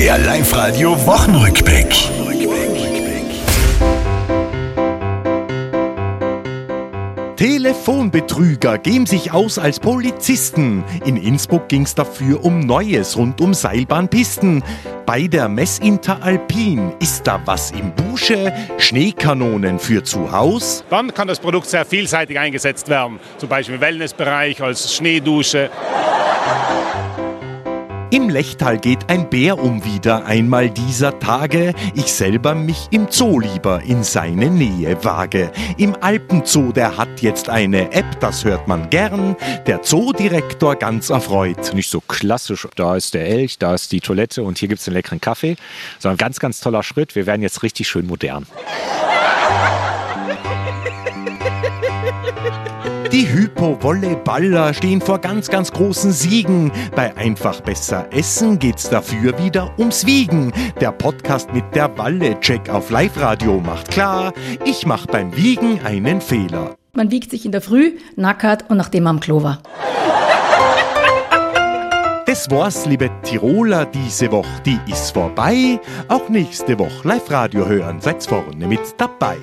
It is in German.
Der Live-Radio Wochenrückblick. Telefonbetrüger geben sich aus als Polizisten. In Innsbruck ging es dafür um Neues rund um Seilbahnpisten. Bei der Messinter Alpin ist da was im Busche? Schneekanonen für zu Haus? Dann kann das Produkt sehr vielseitig eingesetzt werden, zum Beispiel im Wellnessbereich, als Schneedusche. Im Lechtal geht ein Bär um wieder einmal dieser Tage. Ich selber mich im Zoo lieber in seine Nähe wage. Im Alpenzoo, der hat jetzt eine App, das hört man gern. Der Zoodirektor ganz erfreut. Nicht so klassisch, da ist der Elch, da ist die Toilette und hier gibt es einen leckeren Kaffee, sondern ganz, ganz toller Schritt. Wir werden jetzt richtig schön modern. Die Hypo-Volleyballer stehen vor ganz, ganz großen Siegen. Bei Einfach besser essen geht's dafür wieder ums Wiegen. Der Podcast mit der Walle-Check auf Live-Radio macht klar, ich mach beim Wiegen einen Fehler. Man wiegt sich in der Früh, nackert und nachdem am Klo war. Das war's, liebe Tiroler, diese Woche, die ist vorbei. Auch nächste Woche Live-Radio hören, seid vorne mit dabei.